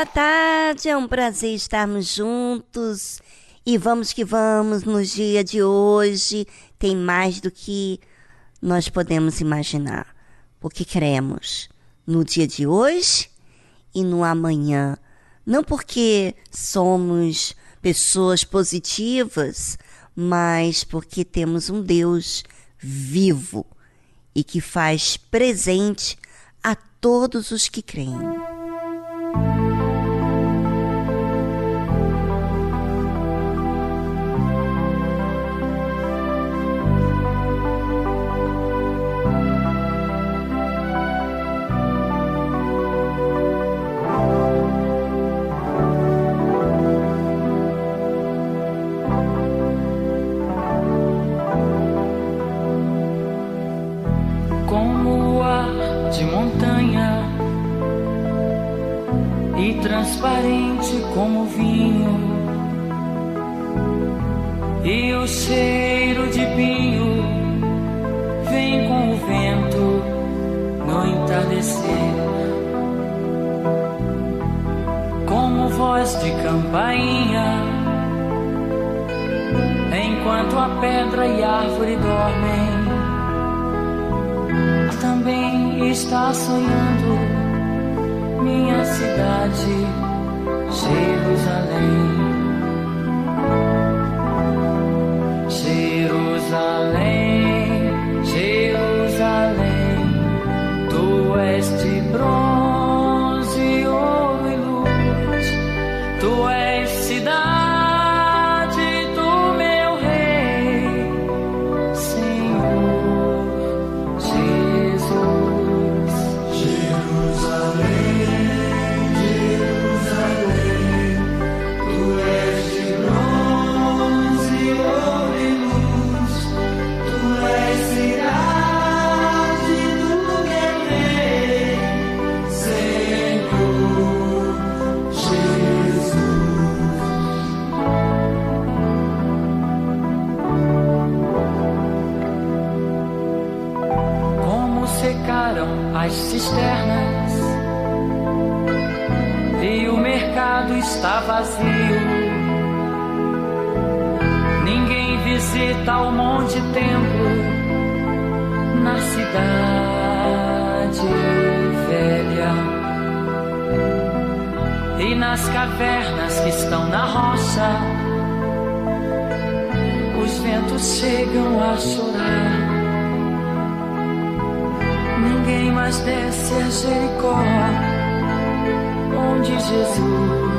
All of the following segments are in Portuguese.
Boa tarde, é um prazer estarmos juntos e vamos que vamos no dia de hoje. Tem mais do que nós podemos imaginar, porque cremos no dia de hoje e no amanhã. Não porque somos pessoas positivas, mas porque temos um Deus vivo e que faz presente a todos os que creem. montanha e transparente como vinho, e o cheiro de pinho vem com o vento no entardecer, como voz de campainha. Enquanto a pedra e a árvore dormem, também está sonhando minha cidade, Jerusalém. Jerusalém. nas cavernas que estão na roça. Os ventos chegam a chorar. Ninguém mais desce a Jericó, onde Jesus.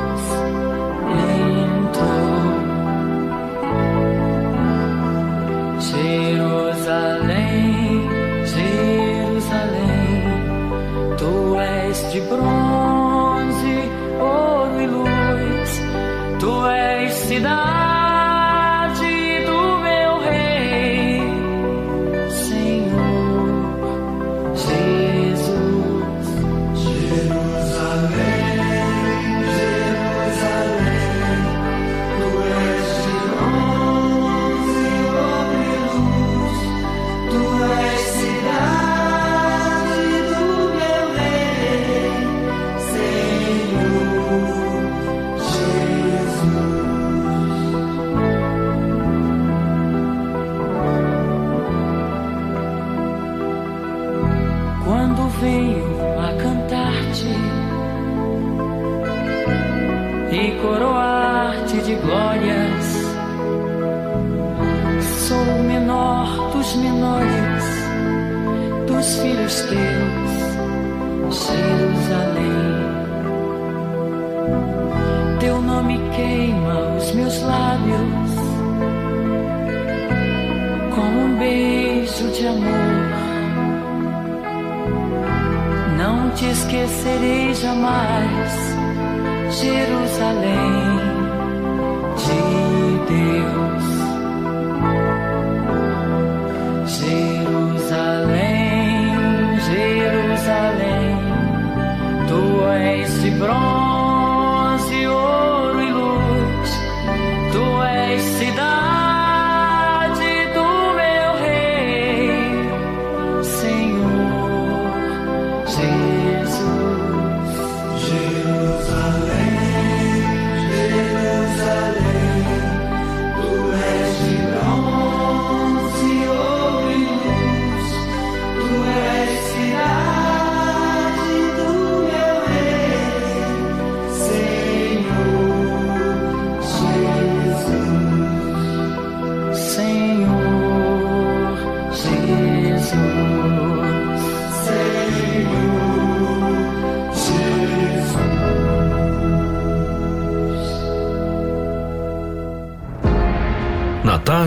te esquecerei jamais, Jerusalém de Deus. Jerusalém, Jerusalém, tu és de bronze.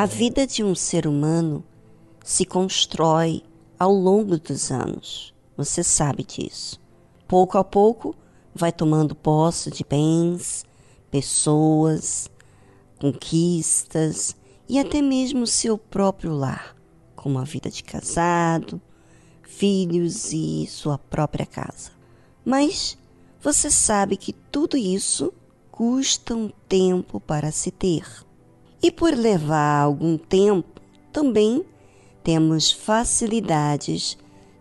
A vida de um ser humano se constrói ao longo dos anos. Você sabe disso. Pouco a pouco, vai tomando posse de bens, pessoas, conquistas e até mesmo seu próprio lar, como a vida de casado, filhos e sua própria casa. Mas você sabe que tudo isso custa um tempo para se ter. E por levar algum tempo, também temos facilidades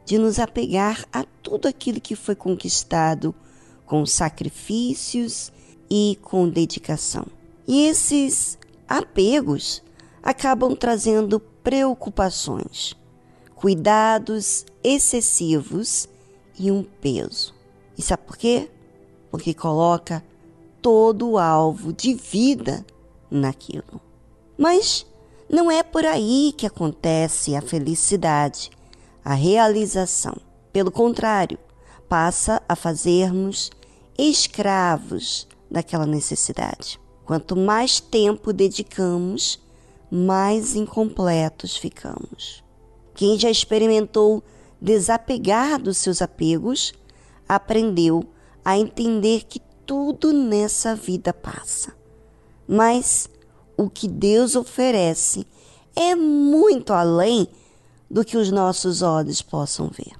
de nos apegar a tudo aquilo que foi conquistado com sacrifícios e com dedicação. E esses apegos acabam trazendo preocupações, cuidados excessivos e um peso. E sabe por quê? Porque coloca todo o alvo de vida naquilo. Mas não é por aí que acontece a felicidade, a realização. Pelo contrário, passa a fazermos escravos daquela necessidade. Quanto mais tempo dedicamos, mais incompletos ficamos. Quem já experimentou desapegar dos seus apegos, aprendeu a entender que tudo nessa vida passa. Mas o que Deus oferece é muito além do que os nossos olhos possam ver.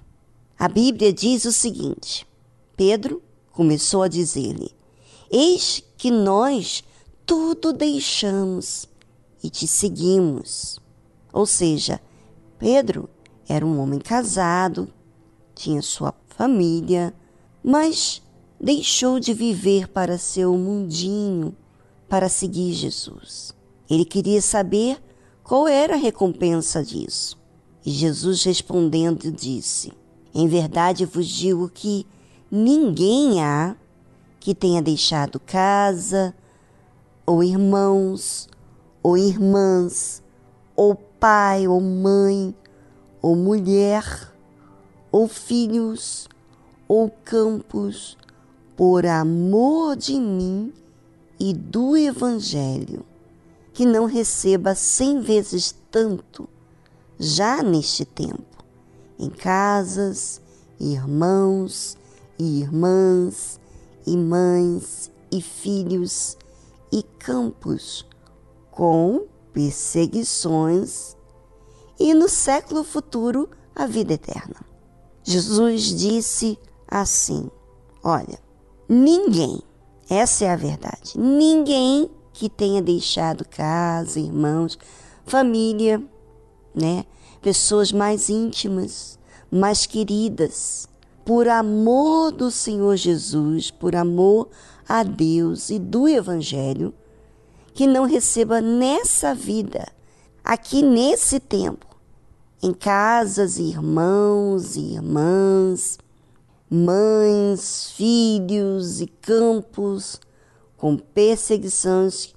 A Bíblia diz o seguinte: Pedro começou a dizer-lhe: Eis que nós tudo deixamos e te seguimos. Ou seja, Pedro era um homem casado, tinha sua família, mas deixou de viver para seu mundinho para seguir Jesus. Ele queria saber qual era a recompensa disso. E Jesus respondendo disse: Em verdade vos digo que ninguém há que tenha deixado casa, ou irmãos, ou irmãs, ou pai, ou mãe, ou mulher, ou filhos, ou campos, por amor de mim e do Evangelho, que não receba cem vezes tanto já neste tempo, em casas, irmãos e irmãs, e mães e filhos e campos, com perseguições, e no século futuro a vida eterna. Jesus disse assim: Olha, ninguém, essa é a verdade, ninguém que tenha deixado casa, irmãos, família, né? Pessoas mais íntimas, mais queridas, por amor do Senhor Jesus, por amor a Deus e do Evangelho, que não receba nessa vida, aqui nesse tempo, em casas, irmãos e irmãs, mães, filhos e campos, com perseguições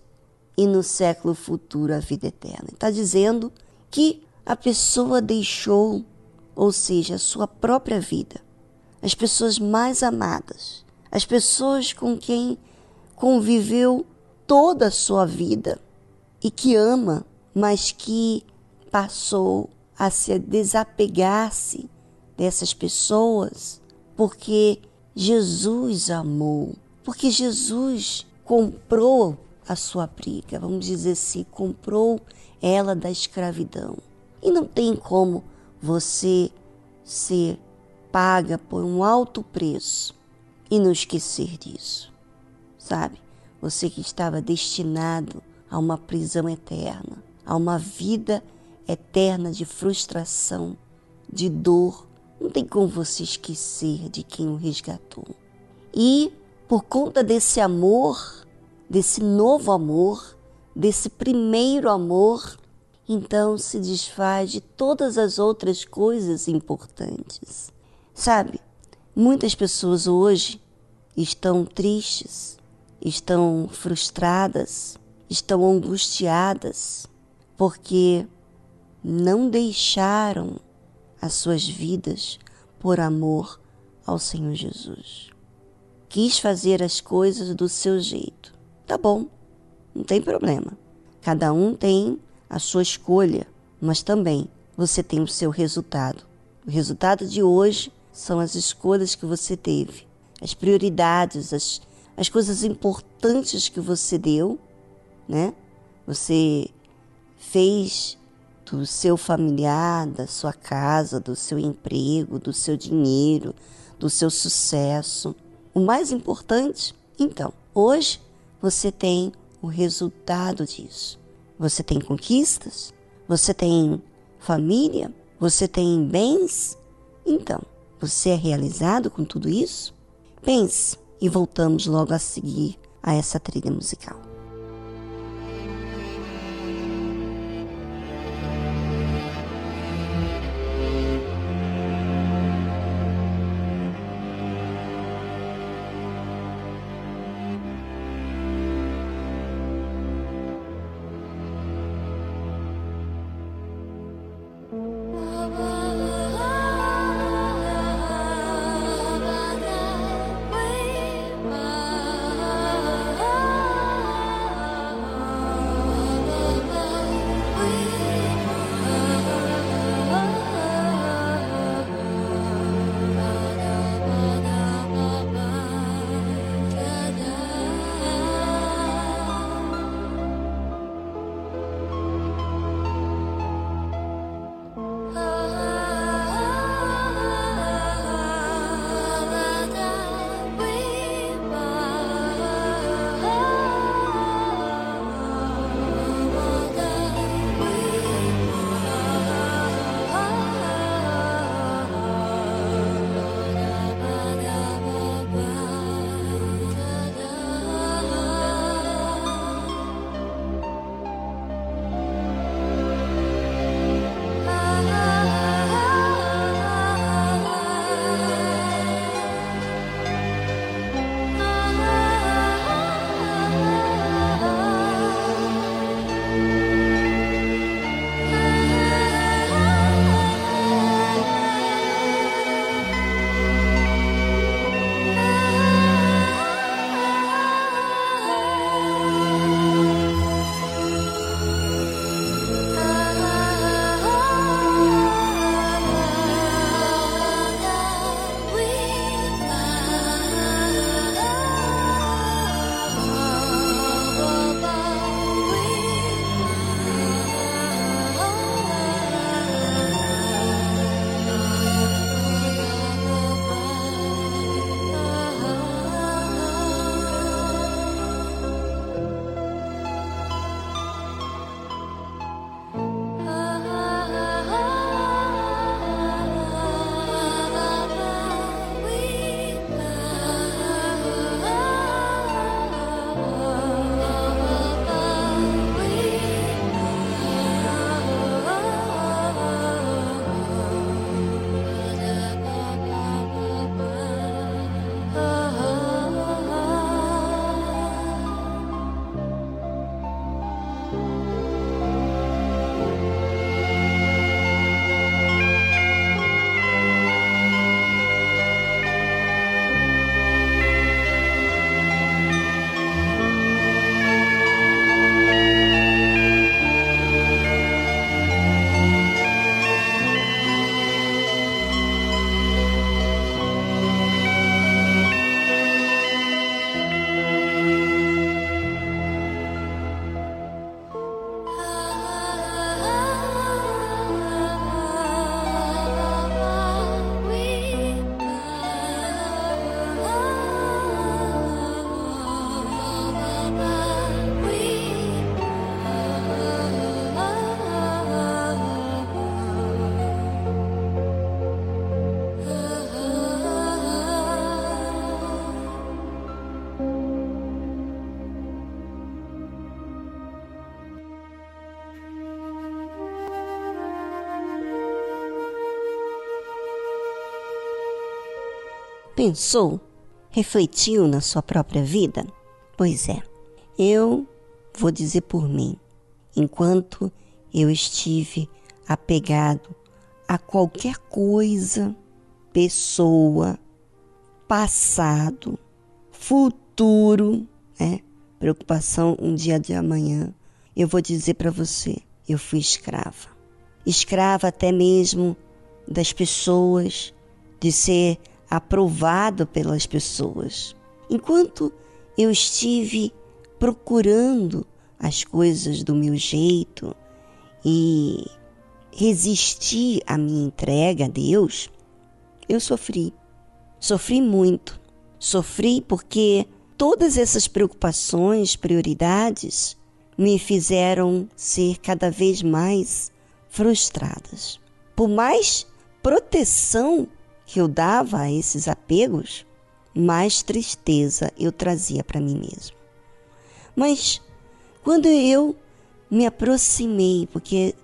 e no século futuro a vida eterna. Está dizendo que a pessoa deixou, ou seja, a sua própria vida, as pessoas mais amadas, as pessoas com quem conviveu toda a sua vida e que ama, mas que passou a se desapegar-se dessas pessoas porque Jesus amou, porque Jesus comprou a sua briga, vamos dizer assim, comprou ela da escravidão. E não tem como você ser paga por um alto preço e não esquecer disso, sabe? Você que estava destinado a uma prisão eterna, a uma vida eterna de frustração, de dor, não tem como você esquecer de quem o resgatou. E por conta desse amor, desse novo amor, desse primeiro amor, então se desfaz de todas as outras coisas importantes. Sabe, muitas pessoas hoje estão tristes, estão frustradas, estão angustiadas, porque não deixaram as suas vidas por amor ao Senhor Jesus. Quis fazer as coisas do seu jeito. Tá bom, não tem problema. Cada um tem a sua escolha, mas também você tem o seu resultado. O resultado de hoje são as escolhas que você teve, as prioridades, as, as coisas importantes que você deu, né? Você fez do seu familiar, da sua casa, do seu emprego, do seu dinheiro, do seu sucesso. O mais importante, então, hoje você tem o resultado disso. Você tem conquistas, você tem família, você tem bens. Então, você é realizado com tudo isso? Pense e voltamos logo a seguir a essa trilha musical. Pensou? Refletiu na sua própria vida? Pois é, eu vou dizer por mim. Enquanto eu estive apegado a qualquer coisa, pessoa, passado, futuro, né? Preocupação um dia de amanhã. Eu vou dizer para você, eu fui escrava. Escrava até mesmo das pessoas de ser aprovado pelas pessoas. Enquanto eu estive procurando as coisas do meu jeito e resisti à minha entrega a Deus, eu sofri. Sofri muito. Sofri porque todas essas preocupações, prioridades, me fizeram ser cada vez mais frustradas. Por mais proteção que eu dava a esses apegos, mais tristeza eu trazia para mim mesmo. Mas quando eu me aproximei, porque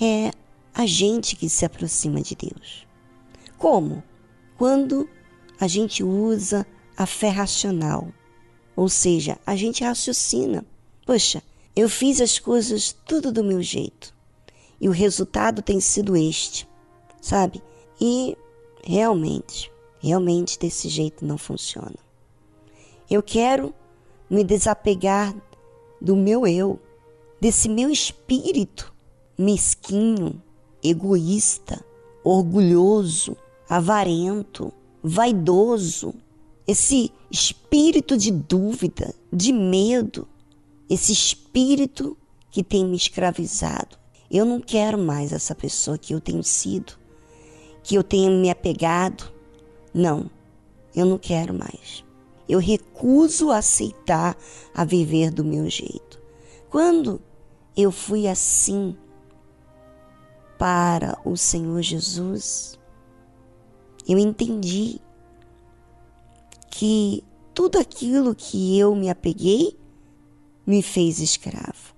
é a gente que se aproxima de Deus. Como? Quando a gente usa a fé racional, ou seja, a gente raciocina. Poxa, eu fiz as coisas tudo do meu jeito e o resultado tem sido este, sabe? E realmente, realmente desse jeito não funciona. Eu quero me desapegar do meu eu, desse meu espírito mesquinho, egoísta, orgulhoso, avarento, vaidoso, esse espírito de dúvida, de medo, esse espírito que tem me escravizado. Eu não quero mais essa pessoa que eu tenho sido, que eu tenho me apegado. Não, eu não quero mais. Eu recuso aceitar a viver do meu jeito. Quando eu fui assim para o Senhor Jesus, eu entendi que tudo aquilo que eu me apeguei me fez escravo.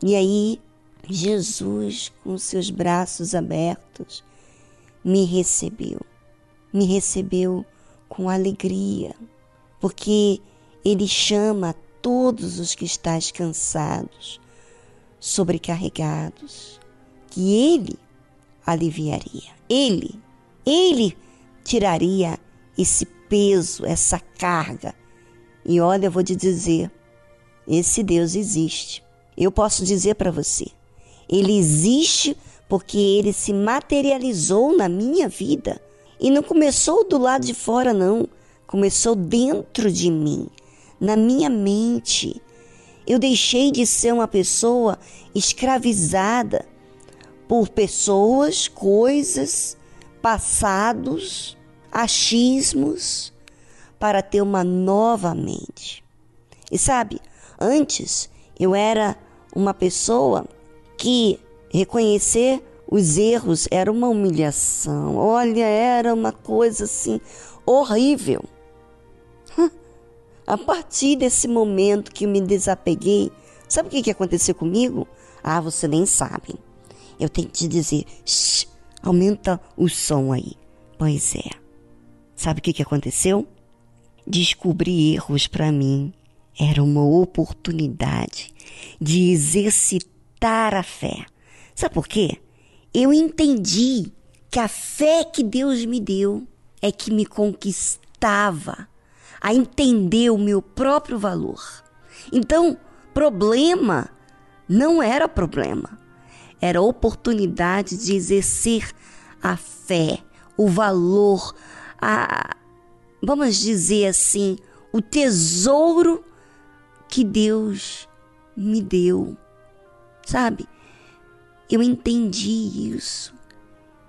E aí, Jesus, com seus braços abertos, me recebeu. Me recebeu com alegria, porque Ele chama todos os que estáis cansados, sobrecarregados, que Ele aliviaria. Ele, Ele tiraria esse peso, essa carga. E olha, eu vou te dizer, esse Deus existe. Eu posso dizer para você, ele existe porque ele se materializou na minha vida. E não começou do lado de fora, não. Começou dentro de mim, na minha mente. Eu deixei de ser uma pessoa escravizada por pessoas, coisas, passados, achismos, para ter uma nova mente. E sabe, antes eu era uma pessoa que reconhecer os erros era uma humilhação. Olha, era uma coisa assim horrível. A partir desse momento que me desapeguei, sabe o que, que aconteceu comigo? Ah, você nem sabe. Eu tenho que te dizer, Shh, aumenta o som aí. Pois é. Sabe o que, que aconteceu? Descobrir erros para mim era uma oportunidade de exercitar a fé. Sabe por quê? Eu entendi que a fé que Deus me deu é que me conquistava a entender o meu próprio valor. Então, problema não era problema, era oportunidade de exercer a fé, o valor, a, vamos dizer assim, o tesouro que Deus me deu. Sabe? Eu entendi isso.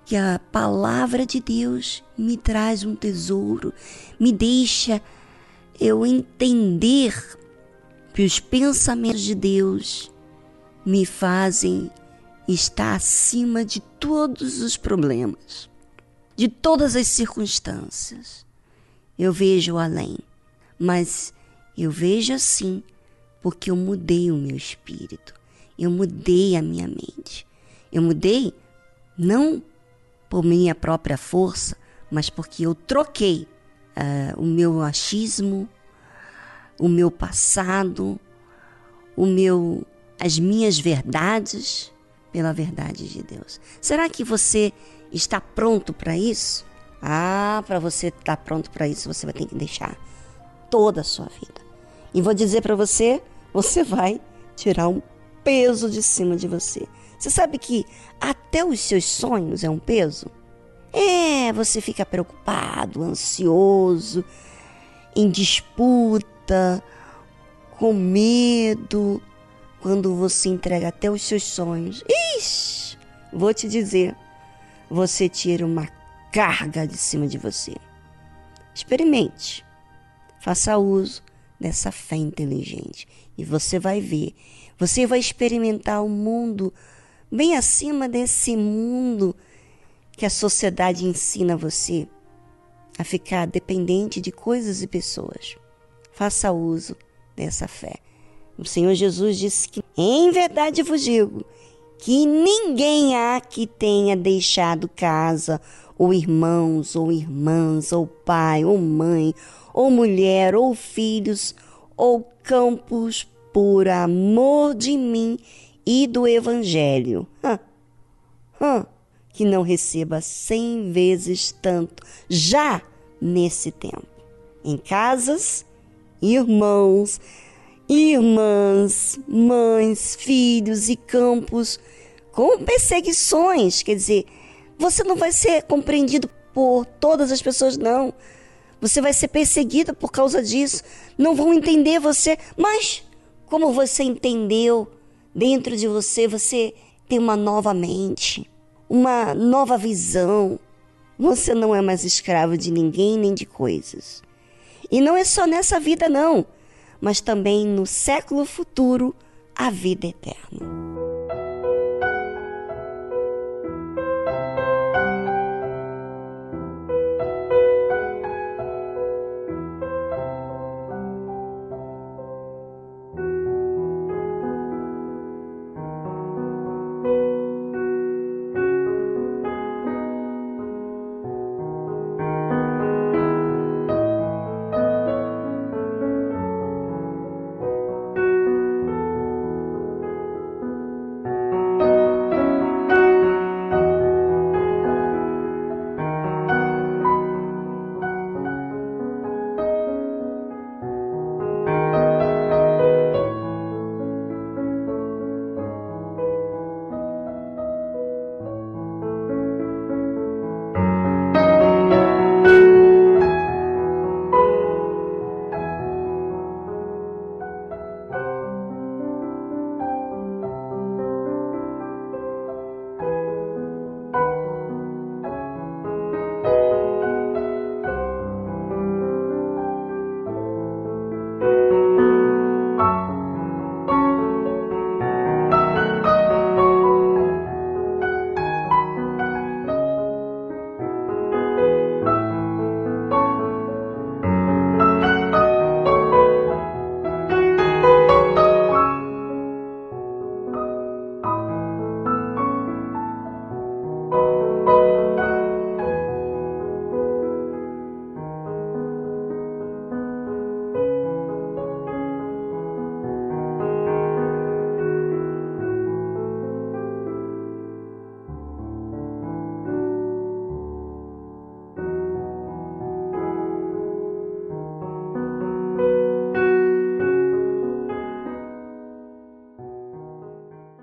Que a palavra de Deus me traz um tesouro, me deixa eu entender que os pensamentos de Deus me fazem estar acima de todos os problemas, de todas as circunstâncias. Eu vejo além, mas eu vejo assim porque eu mudei o meu espírito, eu mudei a minha mente. Eu mudei não por minha própria força, mas porque eu troquei uh, o meu achismo, o meu passado, o meu, as minhas verdades pela verdade de Deus. Será que você está pronto para isso? Ah, para você estar pronto para isso, você vai ter que deixar toda a sua vida. E vou dizer para você você vai tirar um peso de cima de você. Você sabe que até os seus sonhos é um peso? É, você fica preocupado, ansioso, em disputa, com medo, quando você entrega até os seus sonhos. Ixi, vou te dizer, você tira uma carga de cima de você. Experimente, faça uso dessa fé inteligente e você vai ver, você vai experimentar o um mundo bem acima desse mundo que a sociedade ensina você a ficar dependente de coisas e pessoas. Faça uso dessa fé. O Senhor Jesus disse que, em verdade vos digo, que ninguém há que tenha deixado casa, ou irmãos, ou irmãs, ou pai, ou mãe, ou mulher, ou filhos, ou campos, por amor de mim e do Evangelho. Hã? Hã? Que não receba cem vezes tanto já nesse tempo. Em casas, irmãos, irmãs, mães, filhos e campos com perseguições. Quer dizer, você não vai ser compreendido por todas as pessoas, não. Você vai ser perseguido por causa disso. Não vão entender você. Mas, como você entendeu dentro de você, você tem uma nova mente, uma nova visão. Você não é mais escravo de ninguém nem de coisas. E não é só nessa vida, não mas também no século futuro a vida eterna.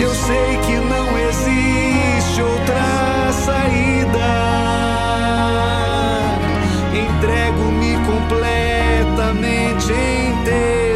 Eu sei que não existe outra saída. Entrego-me completamente inteiro.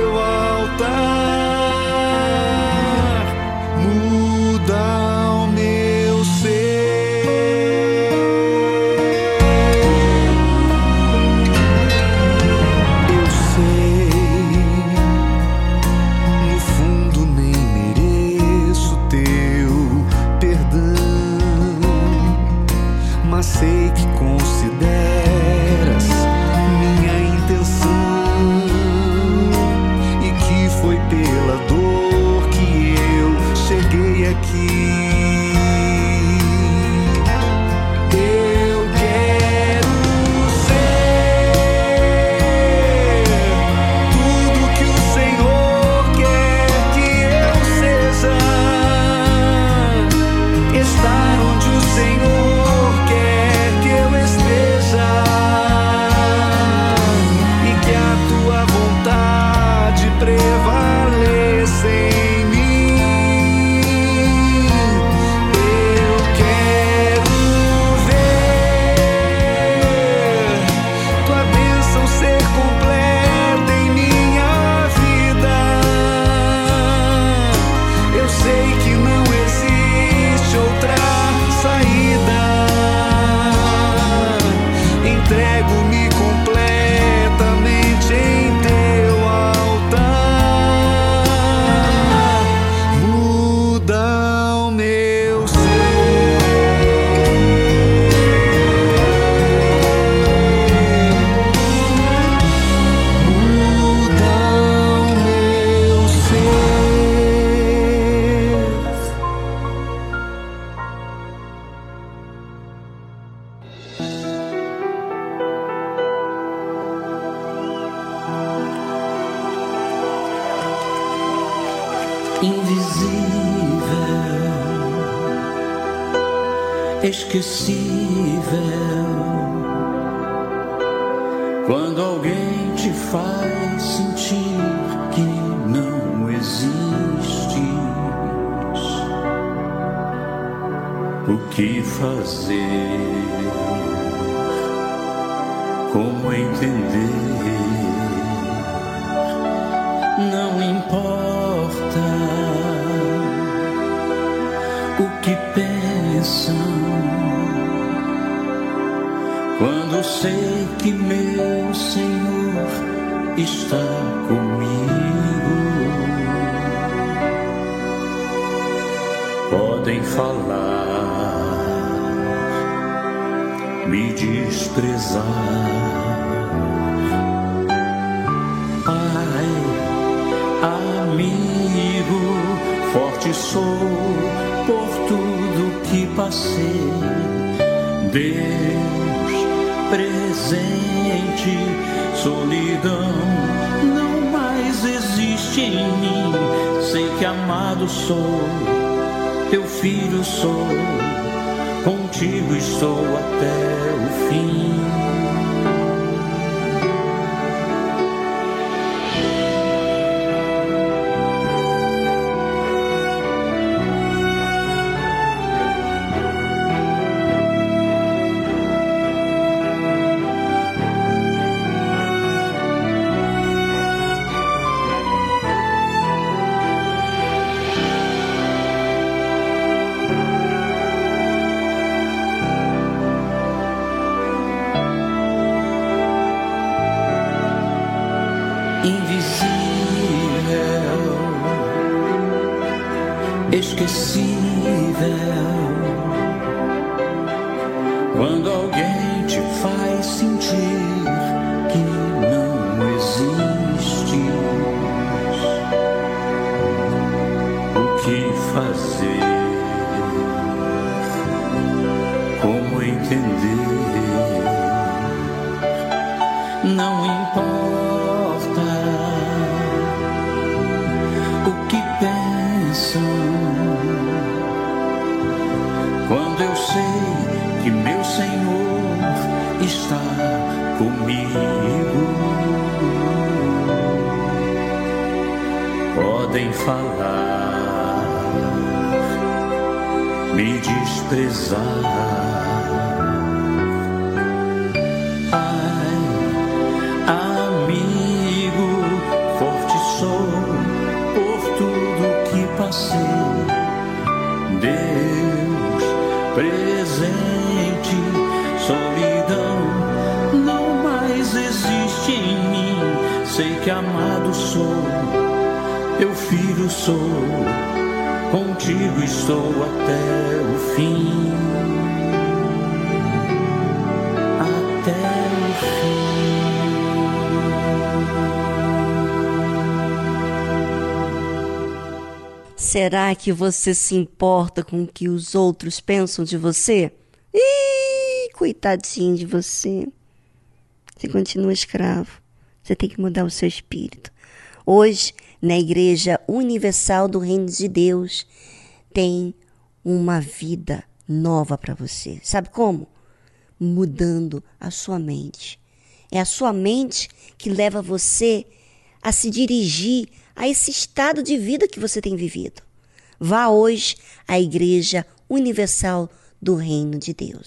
me desprezar. Pai, amigo, forte sou por tudo que passei. Deus presente, solidão não mais existe em mim. Sei que amado sou, teu filho sou contigo estou até o fim. Será que você se importa com o que os outros pensam de você? Ih, coitadinho de você. Você continua escravo. Você tem que mudar o seu espírito. Hoje, na Igreja Universal do Reino de Deus, tem uma vida nova para você. Sabe como? Mudando a sua mente. É a sua mente que leva você a se dirigir a esse estado de vida que você tem vivido. Vá hoje à Igreja Universal do Reino de Deus.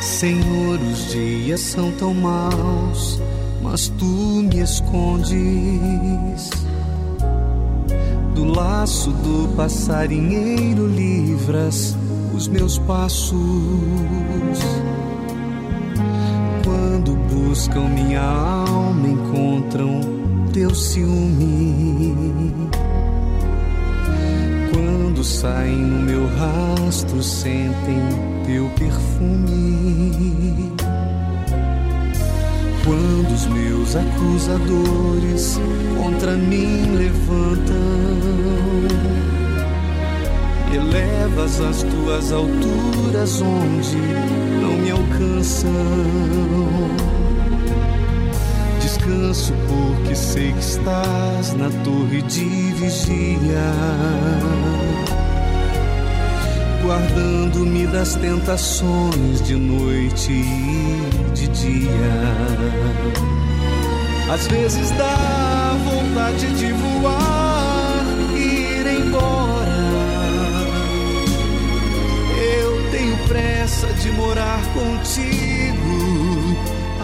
Senhor, os dias são tão maus, mas tu me escondes do laço do passarinheiro, livras os meus passos. Quando buscam minha alma, encontram teu ciúme quando saem no meu rastro, sentem teu perfume. Quando os meus acusadores contra mim levantam, elevas as tuas alturas onde não me alcançam. Descanso porque sei que estás na torre de vigia guardando-me das tentações de noite e de dia. Às vezes dá vontade de voar e ir embora. Eu tenho pressa de morar contigo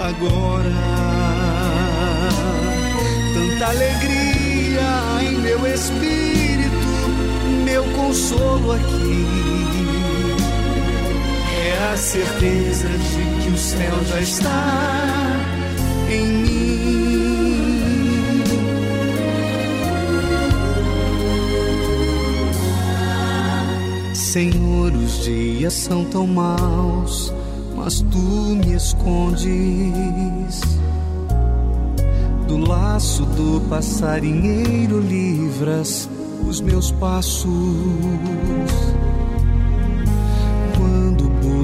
agora. Tanta alegria em meu espírito, meu consolo aqui a certeza de que o céu já está em mim. Senhor, os dias são tão maus, mas tu me escondes do laço do passarinheiro, livras os meus passos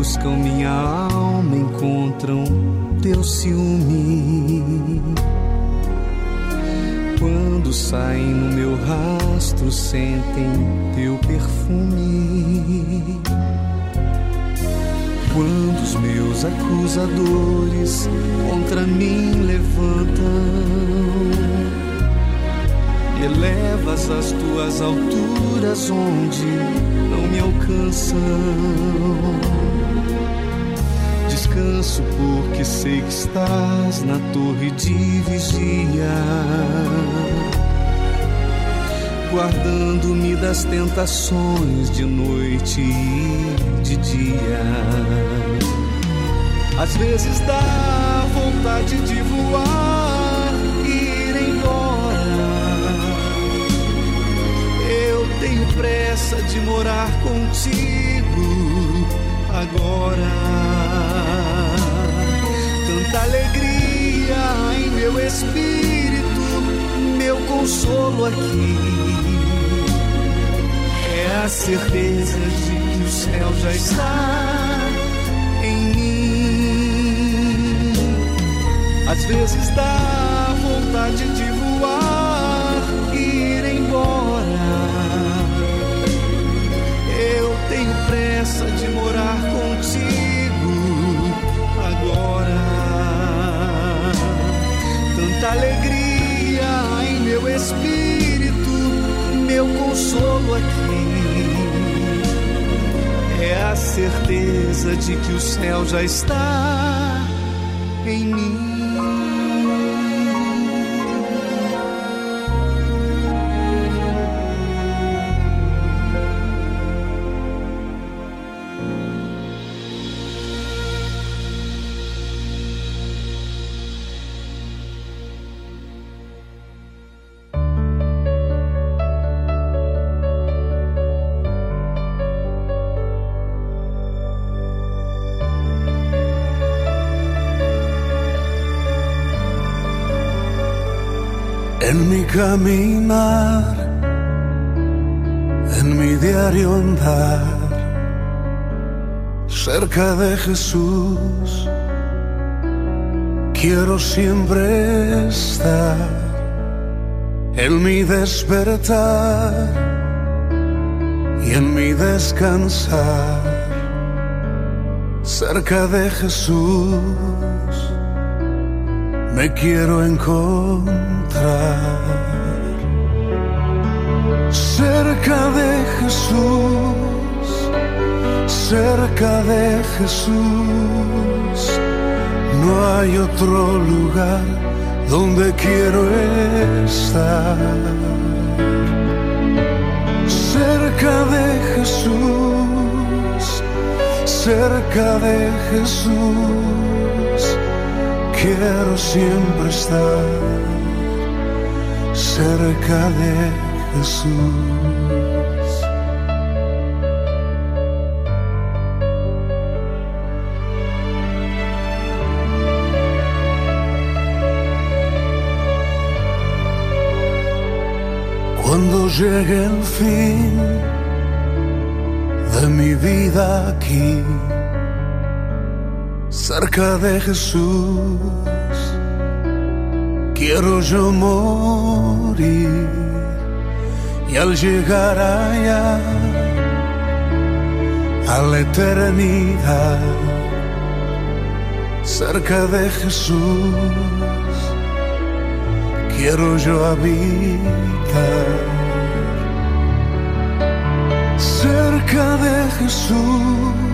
buscam minha alma, encontram teu ciúme. Quando saem no meu rastro, sentem teu perfume. Quando os meus acusadores contra mim levantam, elevas as tuas alturas onde não me alcançam. Descanso porque sei que estás na torre de vigia, guardando-me das tentações de noite e de dia. Às vezes dá vontade de voar, pressa de morar contigo agora tanta alegria em meu espírito, meu consolo aqui. É a certeza de que o céu já está em mim. Às vezes dá vontade de pressa de morar contigo agora. Tanta alegria em meu espírito, meu consolo aqui. É a certeza de que o céu já está caminar, en mi diario andar, cerca de Jesús, quiero siempre estar. En mi despertar y en mi descansar, cerca de Jesús me quiero encontrar cerca de Jesús, cerca de Jesús. No hay otro lugar donde quiero estar. Cerca de Jesús, cerca de Jesús quiero siempre estar cerca de Jesús. Cuando llegue el fin de mi vida aquí, cerca de Jesús, quiero yo morir y al llegar allá a la eternidad, cerca de Jesús, quiero yo habitar. Cerca de Jesús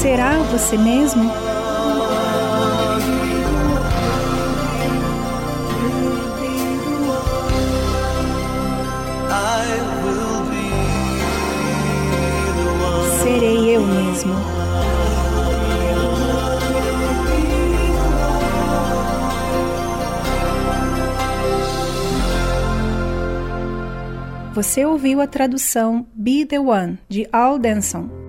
Será você mesmo? Serei eu mesmo. Você ouviu a tradução Be the One de Al Denson.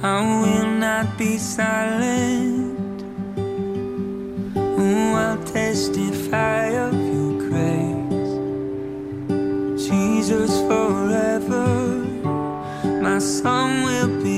I will not be silent. Oh, I'll testify of your grace. Jesus forever. My song will be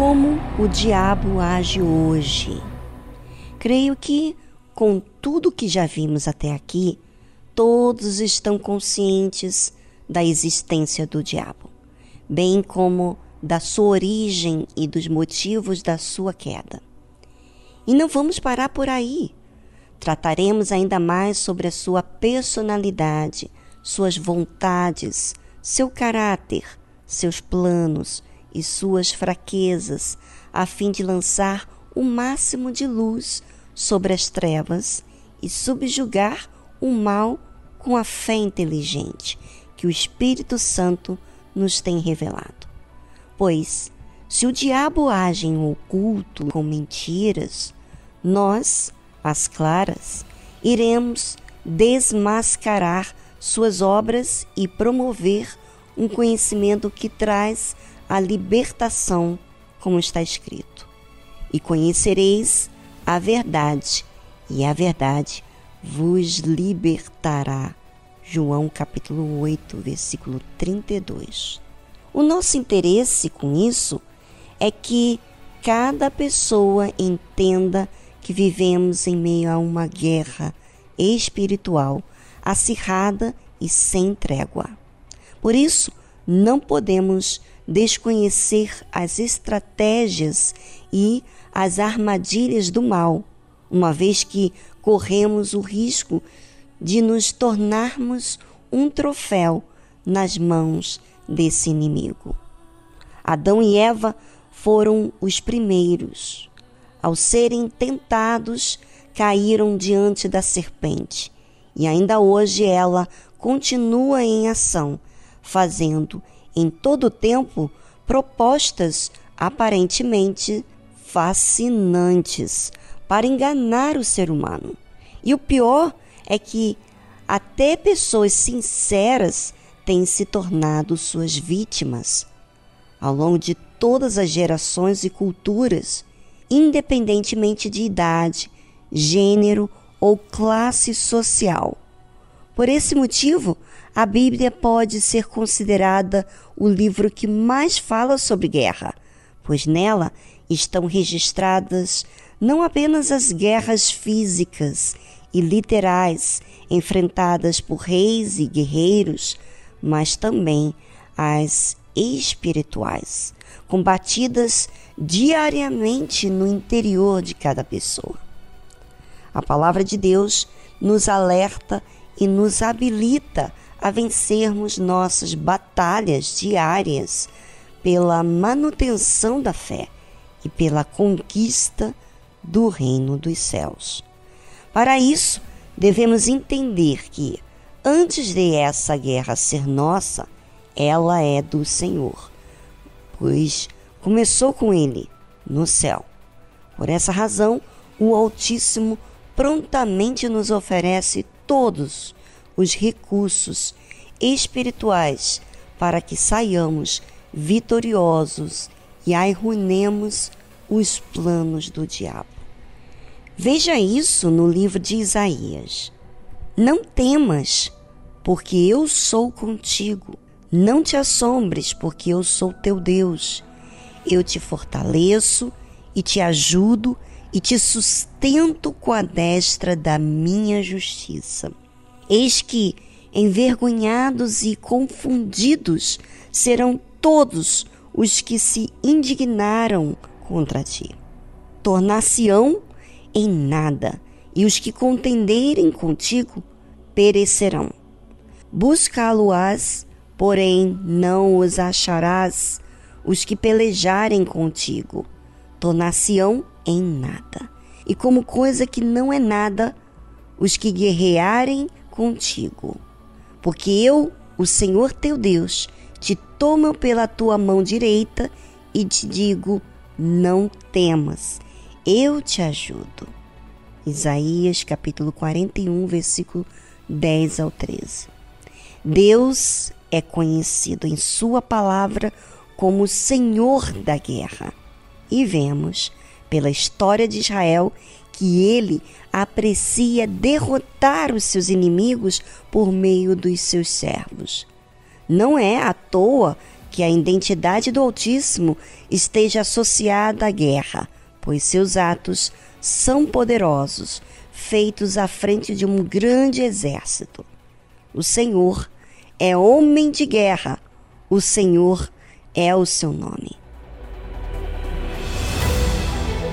Como o diabo age hoje? Creio que, com tudo que já vimos até aqui, todos estão conscientes da existência do diabo, bem como da sua origem e dos motivos da sua queda. E não vamos parar por aí. Trataremos ainda mais sobre a sua personalidade, suas vontades, seu caráter, seus planos e suas fraquezas, a fim de lançar o máximo de luz sobre as trevas e subjugar o mal com a fé inteligente que o Espírito Santo nos tem revelado. Pois, se o diabo age em oculto com mentiras, nós, as claras, iremos desmascarar suas obras e promover um conhecimento que traz a libertação, como está escrito. E conhecereis a verdade, e a verdade vos libertará. João capítulo 8, versículo 32. O nosso interesse com isso é que cada pessoa entenda que vivemos em meio a uma guerra espiritual acirrada e sem trégua. Por isso, não podemos desconhecer as estratégias e as armadilhas do mal, uma vez que corremos o risco de nos tornarmos um troféu nas mãos desse inimigo. Adão e Eva foram os primeiros. Ao serem tentados, caíram diante da serpente, e ainda hoje ela continua em ação, fazendo em todo o tempo propostas aparentemente fascinantes para enganar o ser humano. E o pior é que até pessoas sinceras têm se tornado suas vítimas. Ao longo de todas as gerações e culturas, independentemente de idade, gênero ou classe social. Por esse motivo, a Bíblia pode ser considerada o livro que mais fala sobre guerra, pois nela estão registradas não apenas as guerras físicas e literais enfrentadas por reis e guerreiros, mas também as espirituais, combatidas diariamente no interior de cada pessoa. A palavra de Deus nos alerta e nos habilita a vencermos nossas batalhas diárias pela manutenção da fé e pela conquista do reino dos céus. Para isso, devemos entender que, antes de essa guerra ser nossa, ela é do Senhor, pois começou com Ele no céu. Por essa razão, o Altíssimo prontamente nos oferece todos os recursos espirituais para que saiamos vitoriosos e arruinemos os planos do diabo. Veja isso no livro de Isaías. Não temas, porque eu sou contigo. Não te assombres, porque eu sou teu Deus. Eu te fortaleço e te ajudo e te sustento com a destra da minha justiça. Eis que, envergonhados e confundidos, serão todos os que se indignaram contra ti. Tornar-se-ão em nada, e os que contenderem contigo perecerão. Buscá-lo-ás, porém não os acharás, os que pelejarem contigo. Tornar-se-ão em nada. E como coisa que não é nada, os que guerrearem contigo. Porque eu, o Senhor teu Deus, te tomo pela tua mão direita e te digo: não temas, eu te ajudo. Isaías capítulo 41, versículo 10 ao 13. Deus é conhecido em Sua palavra como Senhor da guerra. E vemos, pela história de Israel, que ele aprecia derrotar os seus inimigos por meio dos seus servos. Não é à toa que a identidade do Altíssimo esteja associada à guerra, pois seus atos são poderosos, feitos à frente de um grande exército. O Senhor é homem de guerra, o Senhor é o seu nome.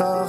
por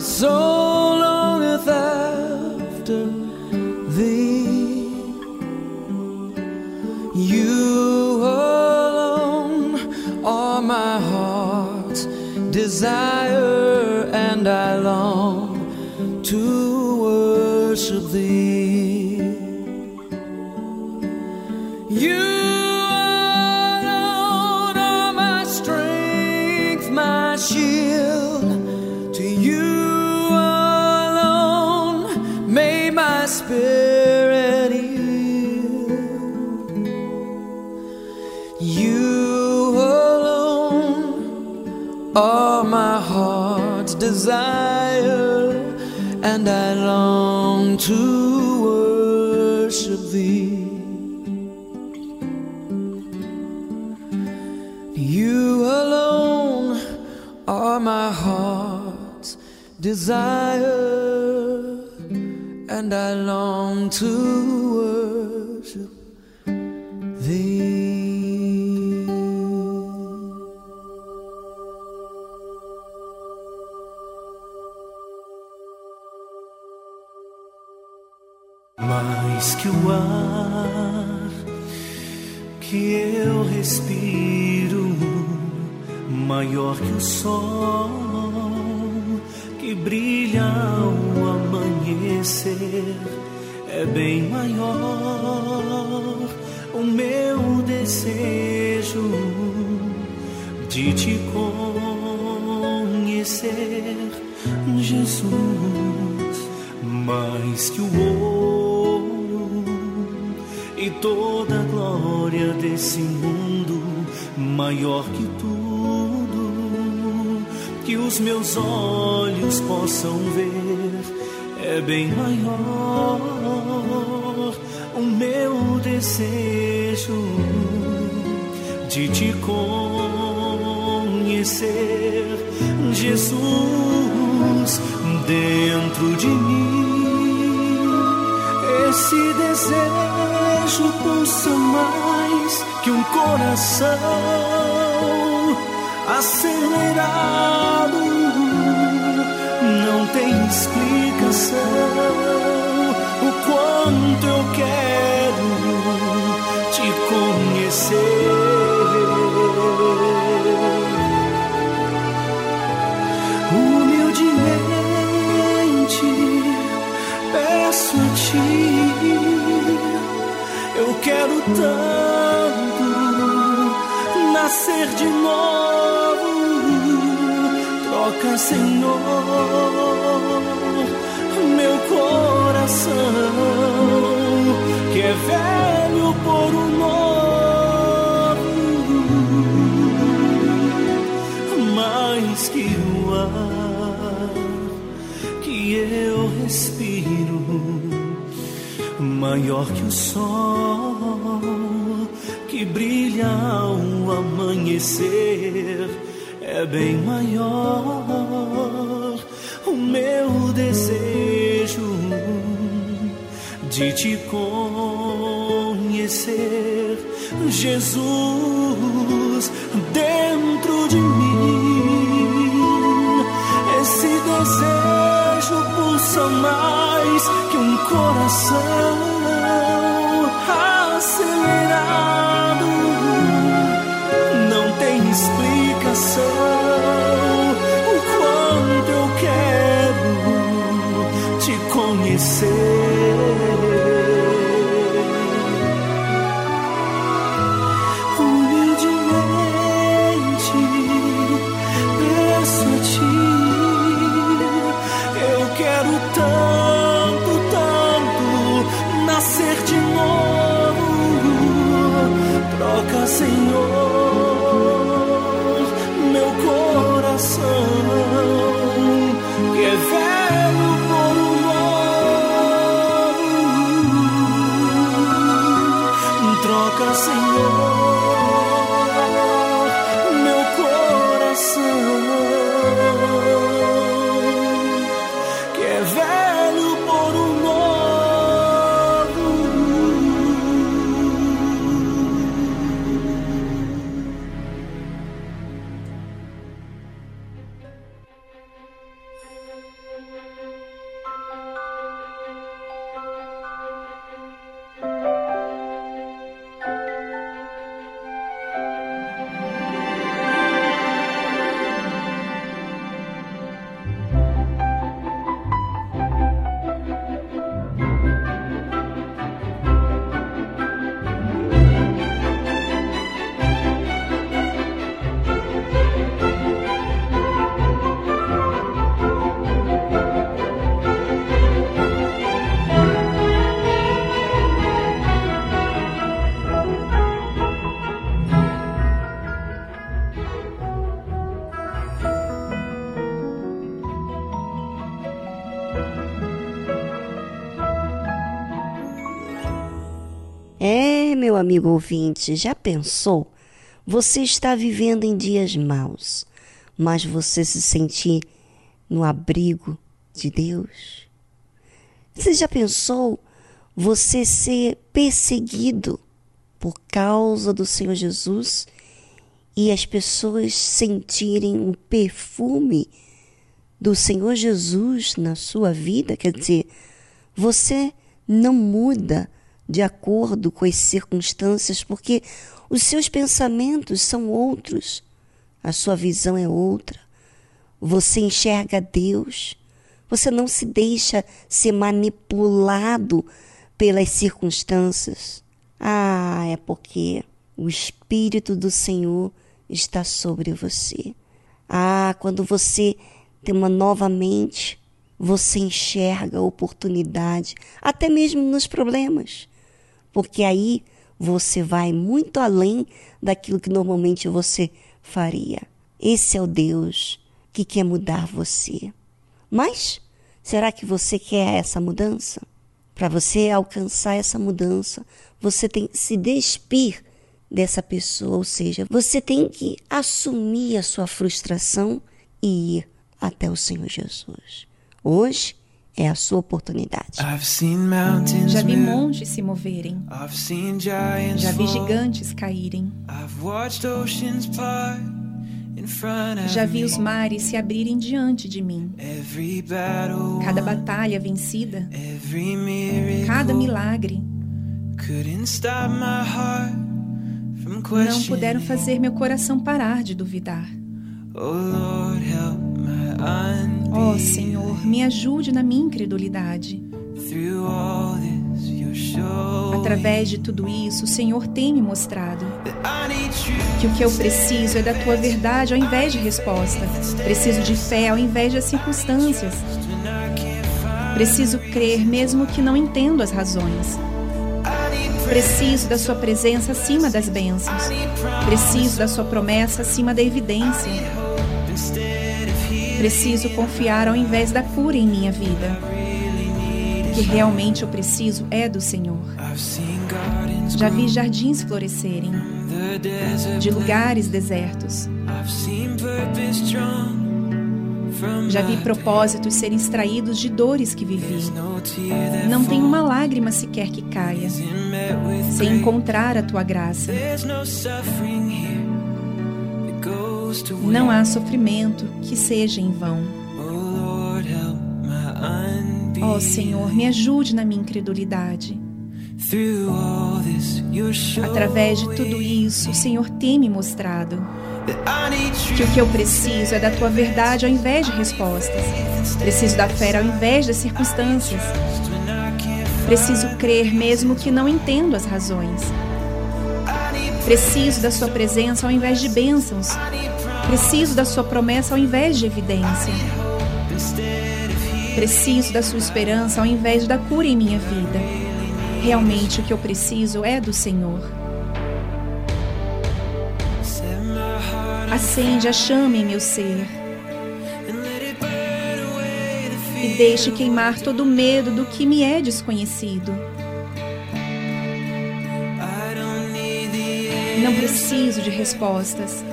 So. soul tanto nascer de novo. Troca, Senhor, meu coração que é velho por um novo, mais que o ar que eu respiro maior que o sol brilha ao amanhecer é bem maior. O meu desejo de te conhecer, Jesus, dentro de mim. Esse desejo pulsa mais que um coração É, meu amigo ouvinte, já pensou? Você está vivendo em dias maus, mas você se sentir no abrigo de Deus? Você já pensou você ser perseguido por causa do Senhor Jesus e as pessoas sentirem o perfume do Senhor Jesus na sua vida? Quer dizer, você não muda de acordo com as circunstâncias, porque os seus pensamentos são outros, a sua visão é outra. Você enxerga Deus, você não se deixa ser manipulado pelas circunstâncias. Ah, é porque o Espírito do Senhor está sobre você. Ah, quando você tem uma nova mente, você enxerga a oportunidade, até mesmo nos problemas, porque aí você vai muito além daquilo que normalmente você faria. Esse é o Deus que quer mudar você. Mas será que você quer essa mudança? Para você alcançar essa mudança, você tem que se despir dessa pessoa, ou seja, você tem que assumir a sua frustração e ir até o Senhor Jesus. Hoje é a sua oportunidade. Já vi montes se moverem. Já vi gigantes caírem. Já vi os mares se abrirem diante de mim. Cada batalha vencida, cada milagre não puderam fazer meu coração parar de duvidar. Oh Senhor, me ajude na minha incredulidade. Através de tudo isso, o Senhor tem me mostrado que o que eu preciso é da tua verdade ao invés de resposta. Preciso de fé ao invés das circunstâncias. Preciso crer mesmo que não entendo as razões. Preciso da sua presença acima das bênçãos. Preciso da sua promessa acima da evidência. Preciso confiar ao invés da cura em minha vida. O que realmente eu preciso é do Senhor. Já vi jardins florescerem, de lugares desertos. Já vi propósitos serem extraídos de dores que vivi. Não tem uma lágrima sequer que caia, sem encontrar a tua graça. Não há sofrimento que seja em vão. Ó oh, Senhor, me ajude na minha incredulidade. Através de tudo isso, o Senhor tem me mostrado que o que eu preciso é da tua verdade ao invés de respostas. Preciso da fé ao invés das circunstâncias. Preciso crer mesmo que não entendo as razões. Preciso da sua presença ao invés de bênçãos. Preciso da sua promessa ao invés de evidência. Preciso da sua esperança ao invés da cura em minha vida. Realmente o que eu preciso é do Senhor. Acende a chama em meu ser. E deixe queimar todo o medo do que me é desconhecido. Não preciso de respostas.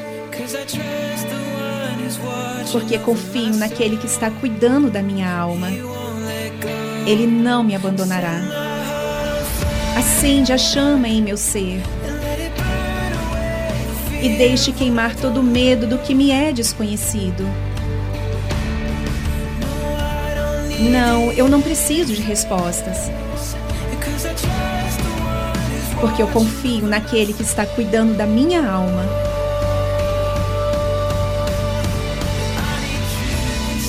Porque confio naquele que está cuidando da minha alma. Ele não me abandonará. Acende a chama em meu ser e deixe queimar todo o medo do que me é desconhecido. Não, eu não preciso de respostas. Porque eu confio naquele que está cuidando da minha alma.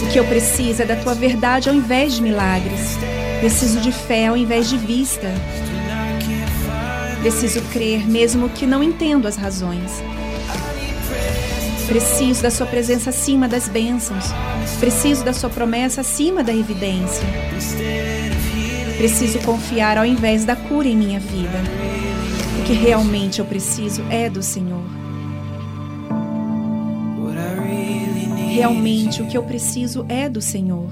O que eu preciso é da tua verdade ao invés de milagres. Preciso de fé ao invés de vista. Preciso crer mesmo que não entendo as razões. Preciso da Sua presença acima das bênçãos. Preciso da Sua promessa acima da evidência. Preciso confiar ao invés da cura em minha vida. O que realmente eu preciso é do Senhor. Realmente o que eu preciso é do Senhor.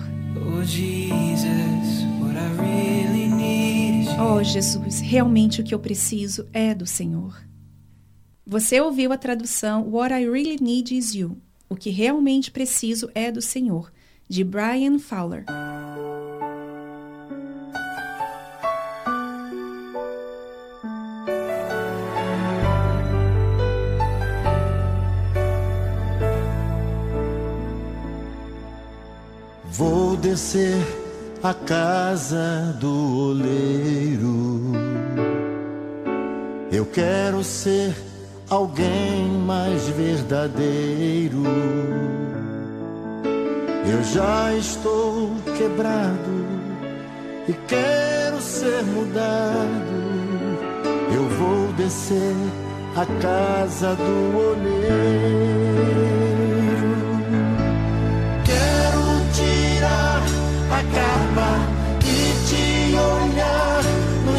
Oh, Jesus, realmente o que eu preciso é do Senhor. Você ouviu a tradução What I Really Need Is You. O que realmente preciso é do Senhor, de Brian Fowler. Vou descer a casa do oleiro. Eu quero ser alguém mais verdadeiro. Eu já estou quebrado e quero ser mudado. Eu vou descer a casa do oleiro.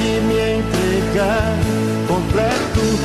De me entregar completo.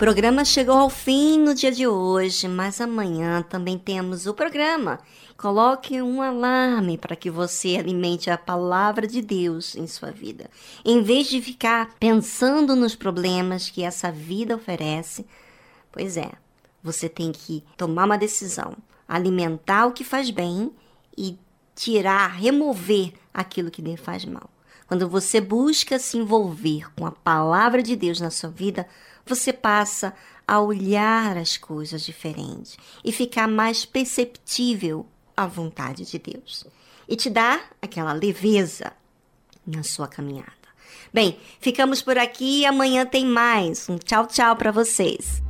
Programa chegou ao fim no dia de hoje, mas amanhã também temos o programa. Coloque um alarme para que você alimente a palavra de Deus em sua vida. Em vez de ficar pensando nos problemas que essa vida oferece, pois é, você tem que tomar uma decisão, alimentar o que faz bem e tirar, remover aquilo que lhe faz mal. Quando você busca se envolver com a palavra de Deus na sua vida, você passa a olhar as coisas diferentes e ficar mais perceptível à vontade de Deus. E te dá aquela leveza na sua caminhada. Bem, ficamos por aqui e amanhã tem mais. Um tchau, tchau para vocês.